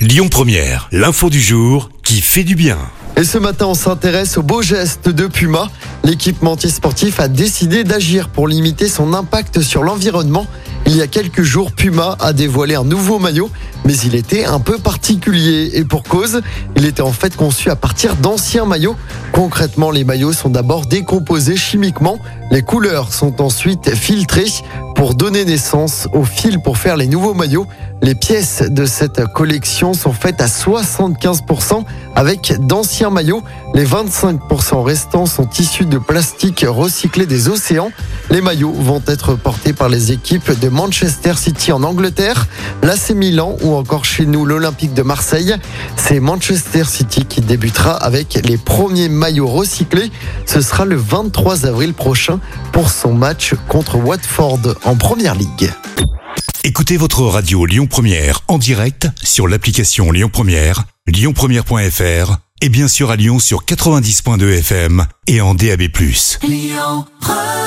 Lyon Première, l'info du jour qui fait du bien. Et ce matin, on s'intéresse au beau geste de Puma. L'équipementier sportif a décidé d'agir pour limiter son impact sur l'environnement. Il y a quelques jours, Puma a dévoilé un nouveau maillot, mais il était un peu particulier. Et pour cause, il était en fait conçu à partir d'anciens maillots. Concrètement, les maillots sont d'abord décomposés chimiquement. Les couleurs sont ensuite filtrées pour donner naissance au fil pour faire les nouveaux maillots. Les pièces de cette collection sont faites à 75% avec d'anciens maillots. Les 25% restants sont issus de plastique recyclé des océans. Les maillots vont être portés par les équipes de Manchester City en Angleterre, l'AC Milan ou encore chez nous l'Olympique de Marseille. C'est Manchester City qui débutera avec les premiers maillots recyclés. Ce sera le 23 avril prochain pour son match contre Watford en Première Ligue. Écoutez votre radio Lyon Première en direct sur l'application Lyon Première, lyonpremière.fr et bien sûr à Lyon sur 90.2 FM et en DAB+. Lyon Première